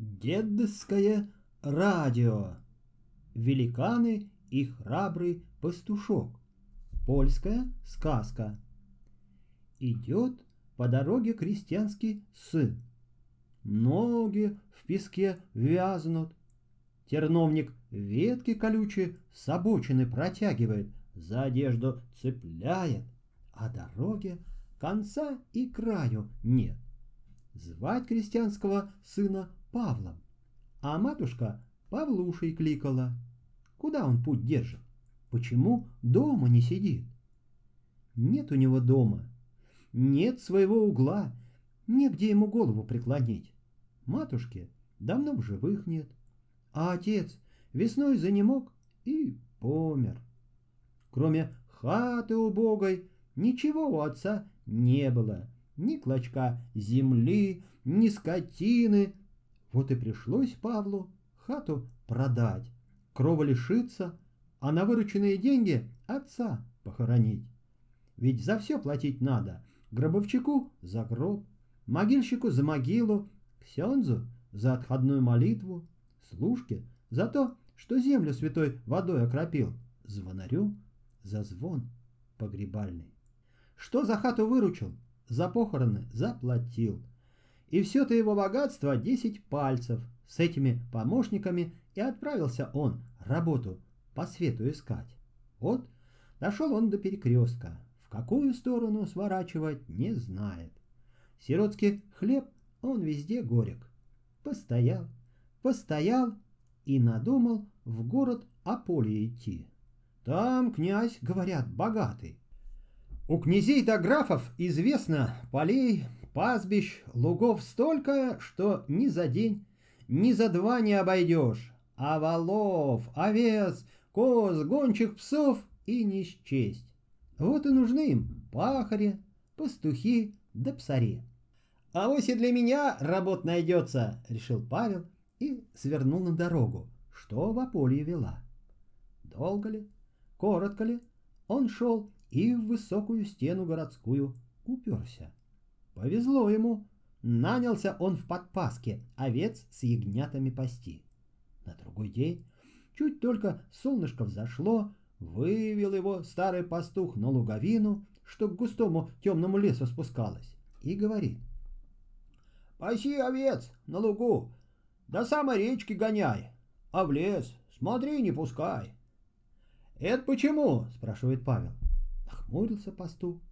Дедское радио. Великаны и храбрый пастушок. Польская сказка. Идет по дороге крестьянский сын. Ноги в песке вязнут. Терновник ветки колючие с обочины протягивает, за одежду цепляет, а дороге конца и краю нет. Звать крестьянского сына Павлом, а матушка Павлушей кликала. Куда он путь держит? Почему дома не сидит? Нет у него дома, нет своего угла, негде ему голову преклонить. Матушки давно в живых нет, а отец весной занемог и помер. Кроме хаты убогой, ничего у отца не было, ни клочка земли, ни скотины, вот и пришлось Павлу хату продать, крова лишиться, а на вырученные деньги отца похоронить. Ведь за все платить надо. Гробовщику за гроб, могильщику за могилу, ксензу за отходную молитву, служке за то, что землю святой водой окропил, звонарю за звон погребальный. Что за хату выручил, за похороны заплатил. И все-то его богатство десять пальцев. С этими помощниками и отправился он работу по свету искать. Вот дошел он до перекрестка. В какую сторону сворачивать не знает. Сиротский хлеб, он везде горек. Постоял, постоял и надумал в город Аполе идти. Там князь, говорят, богатый. У князей-то графов известно полей, пастбищ, лугов столько, что ни за день, ни за два не обойдешь, а валов, овец, коз, гончих псов и не счесть. Вот и нужны им пахари, пастухи да псари. А вось и для меня работ найдется, решил Павел и свернул на дорогу, что в Аполье вела. Долго ли, коротко ли, он шел и в высокую стену городскую уперся. Повезло ему. Нанялся он в подпаске овец с ягнятами пасти. На другой день, чуть только солнышко взошло, вывел его старый пастух на луговину, что к густому темному лесу спускалось, и говорит. «Паси овец на лугу, до самой речки гоняй, а в лес смотри, не пускай». «Это почему?» — спрашивает Павел. Нахмурился пастух,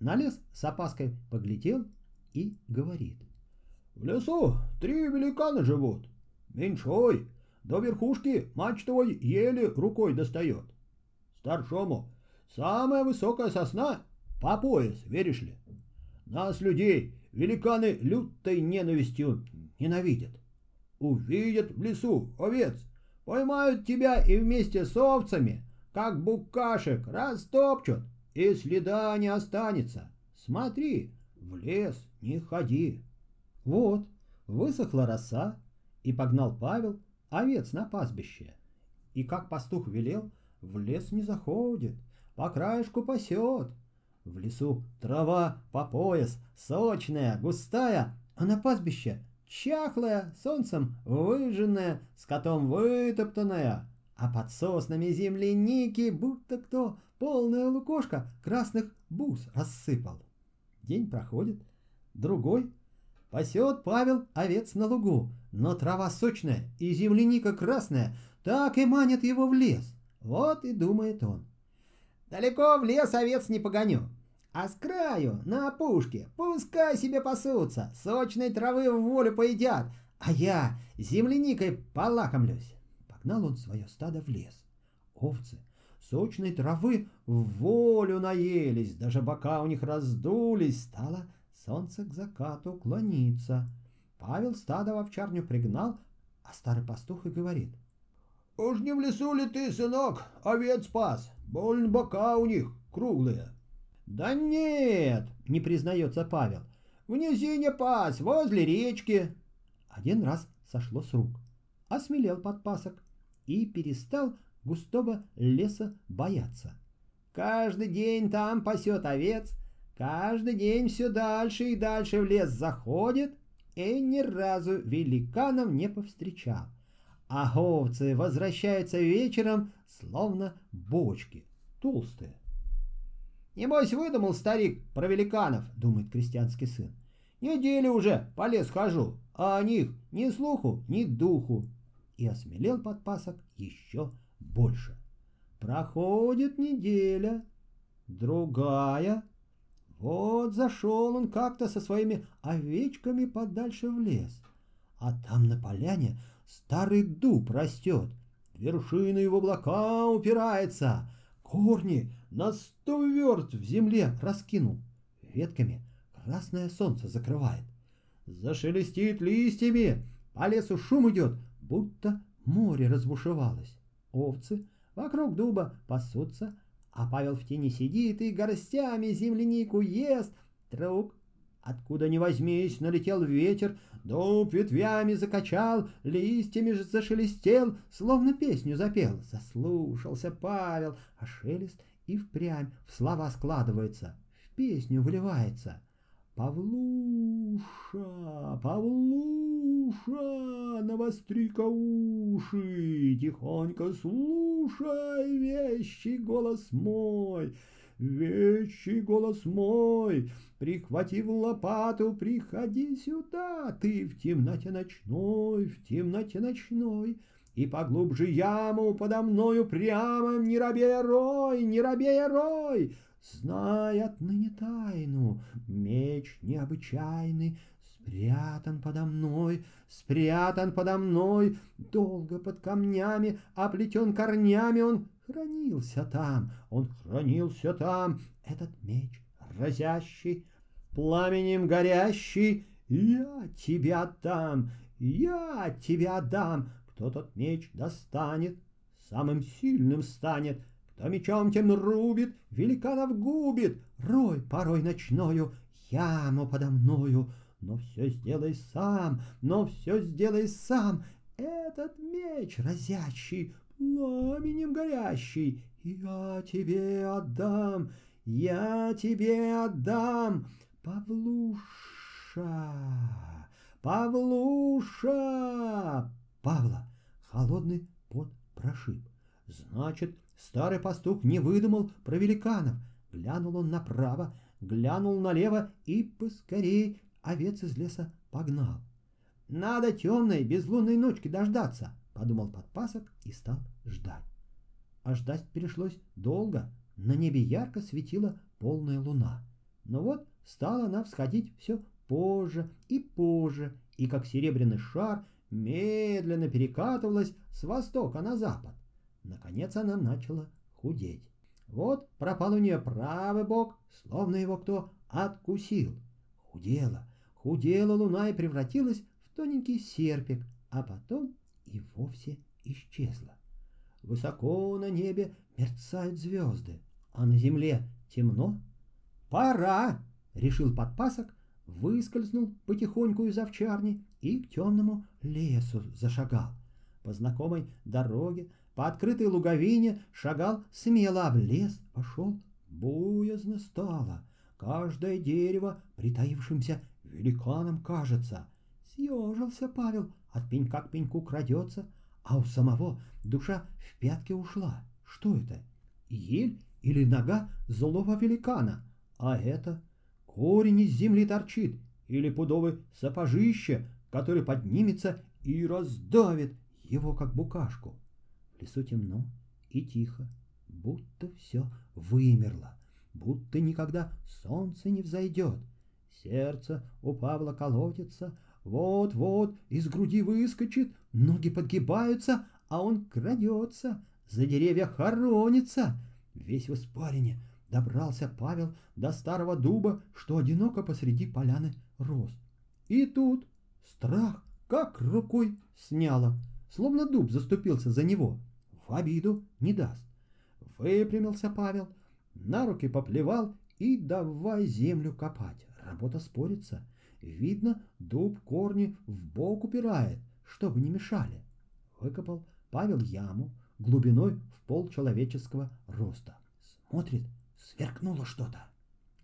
на лес с опаской поглядел и говорит. В лесу три великана живут. Меньшой до верхушки мачтовой еле рукой достает. Старшому самая высокая сосна по пояс, веришь ли? Нас, людей, великаны лютой ненавистью ненавидят. Увидят в лесу овец, поймают тебя и вместе с овцами, как букашек, растопчут, и следа не останется. Смотри, в лес не ходи. Вот, высохла роса, и погнал Павел овец на пастбище. И как пастух велел, в лес не заходит, по краешку пасет. В лесу трава по пояс, сочная, густая, а на пастбище чахлая, солнцем выжженная, скотом вытоптанная, а под соснами земляники будто кто полная лукошка красных бус рассыпал. День проходит, другой. Пасет Павел овец на лугу, но трава сочная и земляника красная, так и манят его в лес. Вот и думает он. Далеко в лес овец не погоню, а с краю, на опушке, пускай себе пасутся, сочной травы в волю поедят, а я земляникой полакомлюсь. Погнал он свое стадо в лес. Овцы сочной травы в волю наелись, даже бока у них раздулись, стало солнце к закату клонится. Павел стадо в овчарню пригнал, а старый пастух и говорит. «Уж не в лесу ли ты, сынок, овец спас? Больно бока у них круглые». «Да нет!» — не признается Павел. «В низине пас, возле речки». Один раз сошло с рук. Осмелел подпасок и перестал густого леса бояться. Каждый день там пасет овец, каждый день все дальше и дальше в лес заходит и ни разу великанов не повстречал. А овцы возвращаются вечером, словно бочки, толстые. «Небось, выдумал старик про великанов», — думает крестьянский сын. «Неделю уже по лес хожу, а о них ни слуху, ни духу». И осмелел подпасок еще больше. Проходит неделя, другая. Вот зашел он как-то со своими овечками подальше в лес. А там на поляне старый дуб растет, вершина его облака упирается, корни на сто верст в земле раскинул, ветками красное солнце закрывает. Зашелестит листьями, по лесу шум идет, будто море разбушевалось. Овцы вокруг дуба пасутся, а Павел в тени сидит и горстями землянику ест. Вдруг, откуда ни возьмись, налетел ветер, дуб ветвями закачал, листьями же зашелестел, словно песню запел. Заслушался Павел, а шелест и впрямь в слова складывается, в песню выливается. Павлуша, Павлуша, навостри-ка уши, тихонько слушай вещий голос мой, вещий голос мой, прихватив лопату, приходи сюда, ты в темноте ночной, в темноте ночной, и поглубже яму подо мною прямо не робея рой, не робея рой, Знай отныне тайну, меч необычайный Спрятан подо мной, спрятан подо мной, Долго под камнями, оплетен корнями. Он хранился там, он хранился там, Этот меч разящий, пламенем горящий, Я тебя отдам, я тебя отдам, Кто тот меч достанет, самым сильным станет, кто мечом тем рубит, великанов губит, Рой порой ночною, яму подо мною. Но все сделай сам, но все сделай сам. Этот меч разящий, пламенем горящий, Я тебе отдам, я тебе отдам, Павлуша, Павлуша. Павла холодный пот прошиб. Значит, Старый пастух не выдумал про великанов. Глянул он направо, глянул налево и поскорей овец из леса погнал. «Надо темной, безлунной ночки дождаться», — подумал подпасок и стал ждать. А ждать пришлось долго. На небе ярко светила полная луна. Но вот стала она всходить все позже и позже, и как серебряный шар медленно перекатывалась с востока на запад. Наконец она начала худеть. Вот пропал у нее правый бок, словно его кто откусил. Худела, худела луна и превратилась в тоненький серпик, а потом и вовсе исчезла. Высоко на небе мерцают звезды, а на земле темно. «Пора!» — решил подпасок, выскользнул потихоньку из овчарни и к темному лесу зашагал. По знакомой дороге по открытой луговине шагал смело, а в лес пошел боязно стало. Каждое дерево притаившимся великаном кажется. Съежился Павел, от пенька к пеньку крадется, а у самого душа в пятки ушла. Что это? Ель или нога злого великана? А это корень из земли торчит, или пудовый сапожище, который поднимется и раздавит его, как букашку. В лесу темно и тихо, будто все вымерло, будто никогда солнце не взойдет. Сердце у Павла колотится, вот-вот из груди выскочит, ноги подгибаются, а он крадется, за деревья хоронится. Весь в испарине добрался Павел до старого дуба, что одиноко посреди поляны рос. И тут страх как рукой сняло, словно дуб заступился за него обиду не даст. Выпрямился Павел, на руки поплевал и давай землю копать. Работа спорится. Видно, дуб корни в бок упирает, чтобы не мешали. Выкопал Павел яму глубиной в пол человеческого роста. Смотрит, сверкнуло что-то.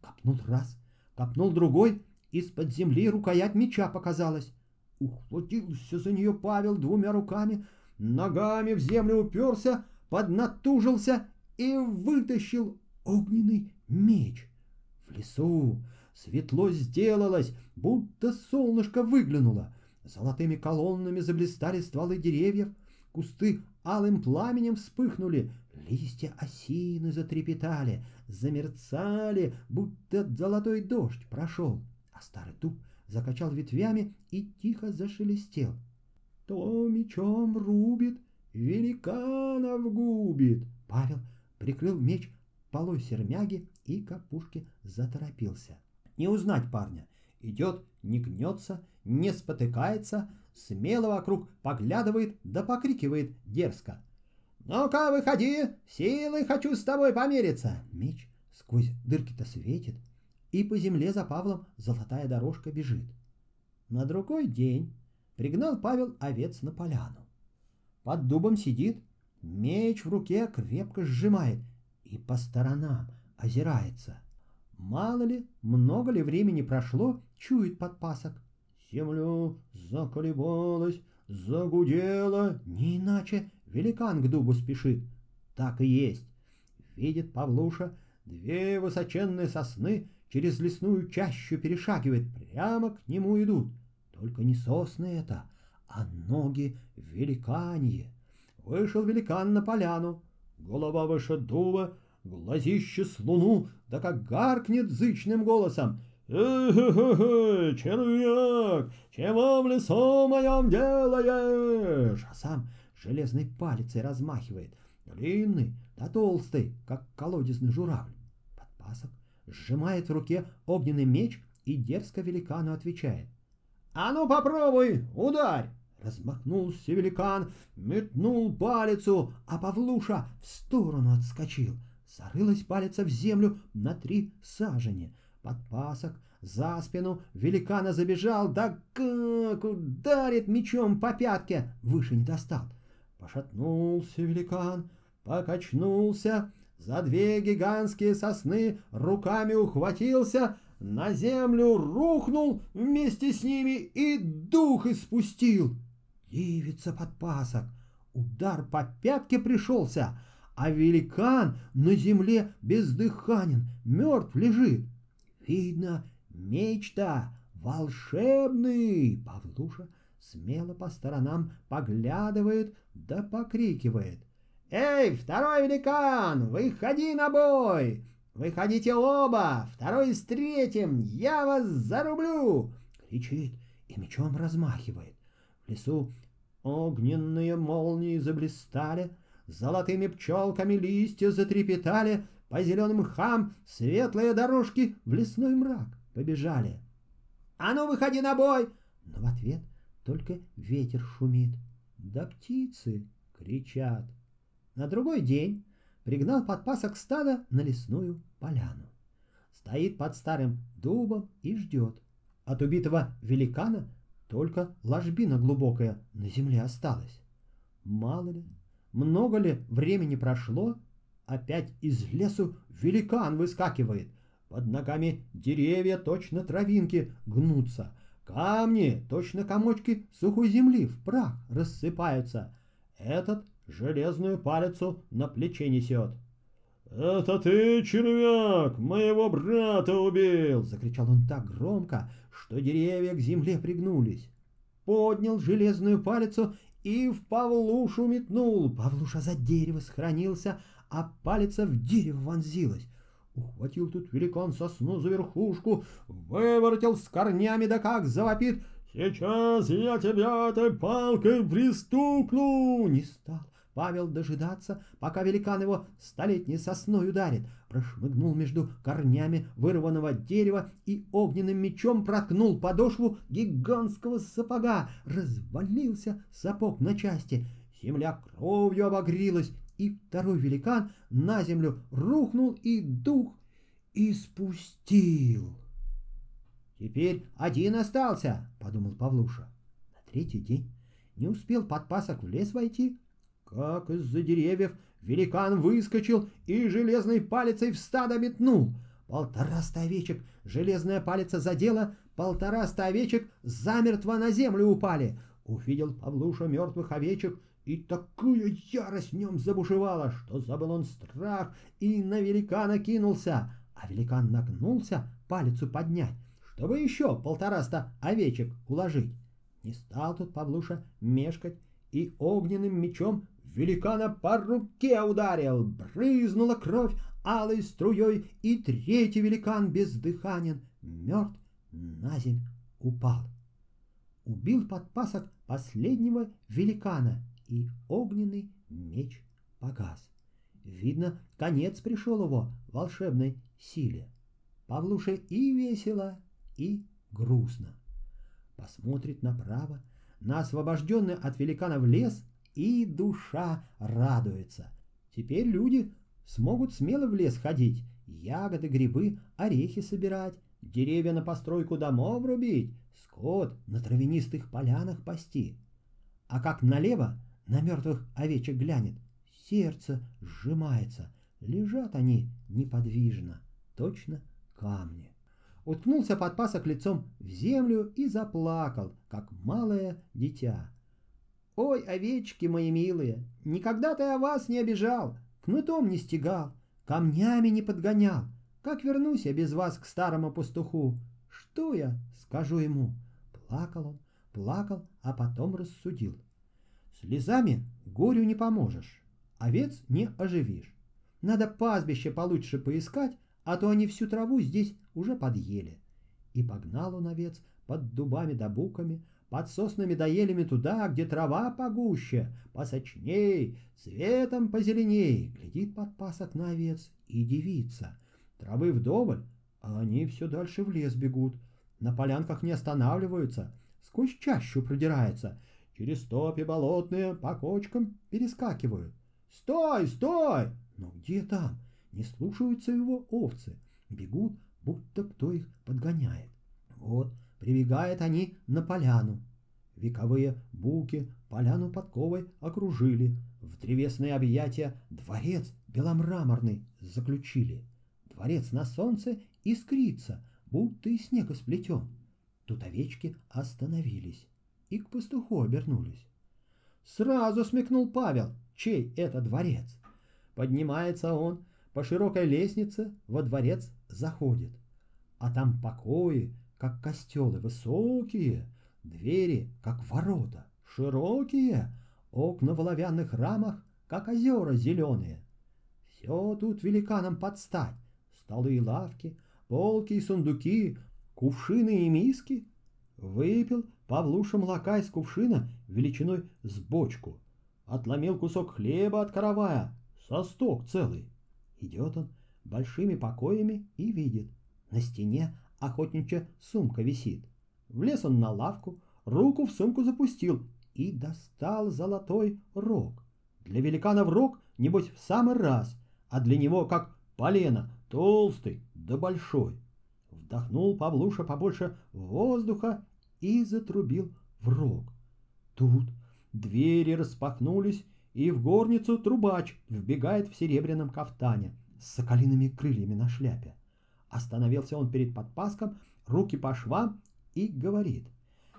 Копнул раз, копнул другой, из-под земли рукоять меча показалась. Ухватился за нее Павел двумя руками, ногами в землю уперся, поднатужился и вытащил огненный меч. В лесу светло сделалось, будто солнышко выглянуло. Золотыми колоннами заблистали стволы деревьев, кусты алым пламенем вспыхнули, листья осины затрепетали, замерцали, будто золотой дождь прошел, а старый дуб закачал ветвями и тихо зашелестел. То мечом рубит, великанов губит. Павел прикрыл меч полой сермяги и капушки заторопился. Не узнать парня. Идет, не гнется, не спотыкается, смело вокруг поглядывает да покрикивает дерзко. «Ну-ка, выходи! Силой хочу с тобой помериться!» Меч сквозь дырки-то светит, и по земле за Павлом золотая дорожка бежит. На другой день пригнал Павел овец на поляну. Под дубом сидит, меч в руке крепко сжимает и по сторонам озирается. Мало ли, много ли времени прошло, чует подпасок. Землю заколебалась, загудела, не иначе великан к дубу спешит. Так и есть. Видит Павлуша, две высоченные сосны через лесную чащу перешагивает, прямо к нему идут. Только не сосны это, а ноги великанье. Вышел великан на поляну, голова выше дуба, глазище с луну, да как гаркнет зычным голосом. «Э-хе-хе, червяк, чего в лесу моем делаешь?» А сам железной палицей размахивает, длинный да толстый, как колодезный журавль. Подпасок сжимает в руке огненный меч и дерзко великану отвечает. «А ну попробуй, ударь!» Размахнулся великан, метнул палицу, а Павлуша в сторону отскочил — Зарылась палец в землю на три сажени. Подпасок за спину великана забежал, да как ударит мечом по пятке, выше не достал. Пошатнулся великан, покачнулся, за две гигантские сосны руками ухватился, на землю рухнул вместе с ними и дух испустил. Дивится подпасок, удар по пятке пришелся — а великан на земле бездыханен, мертв лежит. Видно, меч-то волшебный. Павлуша смело по сторонам поглядывает да покрикивает. «Эй, второй великан, выходи на бой! Выходите оба, второй с третьим, я вас зарублю!» Кричит и мечом размахивает. В лесу огненные молнии заблистали, золотыми пчелками листья затрепетали, по зеленым мхам светлые дорожки в лесной мрак побежали. «А ну, выходи на бой!» Но в ответ только ветер шумит, да птицы кричат. На другой день пригнал подпасок стада на лесную поляну. Стоит под старым дубом и ждет. От убитого великана только ложбина глубокая на земле осталась. Мало ли, много ли времени прошло, опять из лесу великан выскакивает. Под ногами деревья точно травинки гнутся. Камни, точно комочки сухой земли, в прах рассыпаются. Этот железную палицу на плече несет. «Это ты, червяк, моего брата убил!» — закричал он так громко, что деревья к земле пригнулись. Поднял железную палицу и в Павлушу метнул. Павлуша за дерево схоронился, а палец в дерево вонзилась. Ухватил тут великан сосну за верхушку, выворотил с корнями, да как завопит. «Сейчас я тебя этой палкой пристукну!» Не стал Павел дожидаться, пока великан его столетней сосной ударит, прошмыгнул между корнями вырванного дерева и огненным мечом проткнул подошву гигантского сапога. Развалился сапог на части, земля кровью обогрелась, и второй великан на землю рухнул и дух испустил. «Теперь один остался», — подумал Павлуша. На третий день не успел подпасок в лес войти, как из-за деревьев великан выскочил и железной палицей в стадо метнул. Полтораста овечек железная палица задела, полтораста овечек замертво на землю упали. Увидел Павлуша мертвых овечек, и такая ярость в нем забушевала, что забыл он страх и на великана кинулся. А великан нагнулся палицу поднять, чтобы еще полтораста овечек уложить. Не стал тут Павлуша мешкать и огненным мечом великана по руке ударил. Брызнула кровь алой струей, и третий великан бездыханен, мертв, на земь упал. Убил подпасок последнего великана, и огненный меч погас. Видно, конец пришел его волшебной силе. Павлуше и весело, и грустно. Посмотрит направо, на освобожденный от великанов лес, и душа радуется. Теперь люди смогут смело в лес ходить, ягоды, грибы, орехи собирать, деревья на постройку домов рубить, скот на травянистых полянах пасти. А как налево на мертвых овечек глянет, сердце сжимается, лежат они неподвижно, точно камни. Уткнулся подпасок лицом в землю и заплакал, как малое дитя. «Ой, овечки мои милые, никогда ты о вас не обижал, кнутом не стегал, камнями не подгонял. Как вернусь я без вас к старому пастуху? Что я скажу ему?» Плакал он, плакал, а потом рассудил. Слезами горю не поможешь, овец не оживишь. Надо пастбище получше поискать, а то они всю траву здесь уже подъели. И погнал он овец под дубами да буками, под соснами да елями туда, где трава погуще, посочней, цветом позеленей. Глядит подпасок на овец и дивится. Травы вдоволь, а они все дальше в лес бегут. На полянках не останавливаются, сквозь чащу продираются, через топи болотные по кочкам перескакивают. «Стой, стой!» Но где там? Не слушаются его овцы, бегут, будто кто их подгоняет. Вот, прибегают они на поляну. Вековые буки поляну подковой окружили, в древесные объятия дворец беломраморный заключили. Дворец на солнце искрится, будто из снега сплетен. Тут овечки остановились и к пастуху обернулись. Сразу смекнул Павел, чей это дворец. Поднимается он по широкой лестнице, во дворец заходит. А там покои, как костелы, высокие, двери, как ворота, широкие, окна в оловянных рамах, как озера зеленые. Все тут великанам подстать. Столы и лавки, полки и сундуки, кувшины и миски. Выпил Павлуша молока из кувшина величиной с бочку. Отломил кусок хлеба от каравая, состок целый. Идет он большими покоями и видит. На стене охотничья сумка висит. Влез он на лавку, руку в сумку запустил и достал золотой рог. Для великана в рог, небось, в самый раз, а для него как полено, толстый да большой. Вдохнул Павлуша побольше воздуха и затрубил в рог. Тут двери распахнулись, и в горницу трубач вбегает в серебряном кафтане с соколиными крыльями на шляпе. Остановился он перед подпаском, руки по швам и говорит.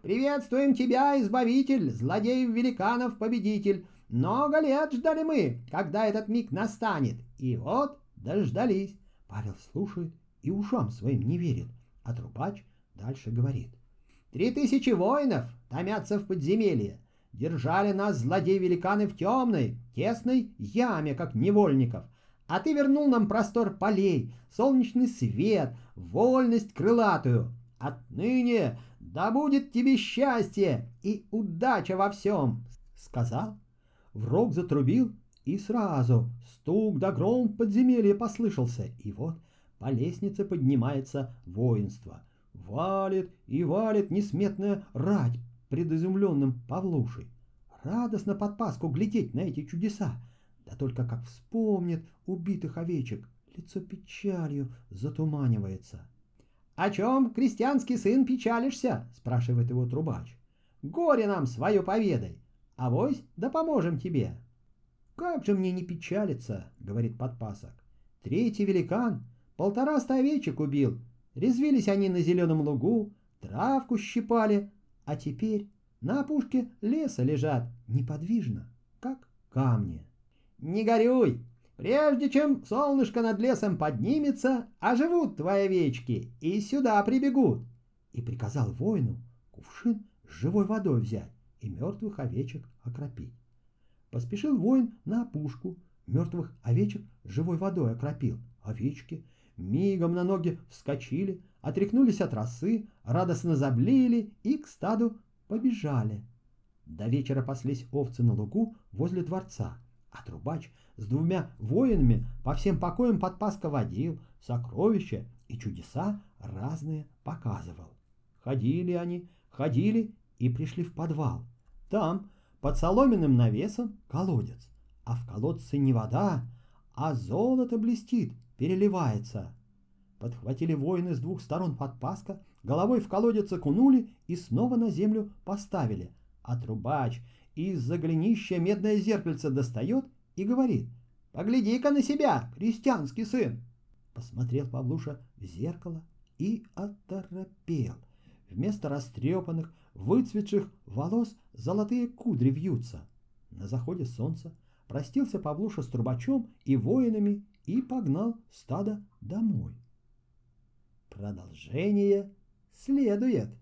«Приветствуем тебя, избавитель, злодеев-великанов, победитель! Много лет ждали мы, когда этот миг настанет, и вот дождались!» Павел слушает и ушам своим не верит, а трубач дальше говорит. «Три тысячи воинов томятся в подземелье, Держали нас злодеи-великаны в темной, тесной яме, как невольников. А ты вернул нам простор полей, солнечный свет, вольность крылатую. Отныне да будет тебе счастье и удача во всем!» Сказал, в рог затрубил, и сразу стук да гром подземелья послышался, и вот по лестнице поднимается воинство. Валит и валит несметная рать пред изумленным Павлушей. Радостно под Пасху глядеть на эти чудеса. Да только как вспомнит убитых овечек, лицо печалью затуманивается. «О чем, крестьянский сын, печалишься?» — спрашивает его трубач. «Горе нам свое поведай, а вось да поможем тебе». «Как же мне не печалиться?» — говорит подпасок. «Третий великан полтораста овечек убил. Резвились они на зеленом лугу, травку щипали, а теперь на опушке леса лежат неподвижно, как камни. Не горюй, прежде чем солнышко над лесом поднимется, оживут твои овечки и сюда прибегут. И приказал воину кувшин с живой водой взять и мертвых овечек окропить. Поспешил воин на опушку, мертвых овечек живой водой окропил. Овечки мигом на ноги вскочили, отряхнулись от росы, радостно заблеяли и к стаду побежали. До вечера паслись овцы на лугу возле дворца, а трубач с двумя воинами по всем покоям подпаска водил, сокровища и чудеса разные показывал. Ходили они, ходили и пришли в подвал. Там, под соломенным навесом, колодец, а в колодце не вода, а золото блестит, переливается. Подхватили воины с двух сторон подпаска, головой в колодец окунули и снова на землю поставили. А трубач из-за голенища медное зеркальце достает и говорит «Погляди-ка на себя, крестьянский сын!» Посмотрел Павлуша в зеркало и оторопел. Вместо растрепанных, выцветших волос золотые кудри вьются. На заходе солнца простился Павлуша с трубачом и воинами и погнал стадо домой. Продолжение следует.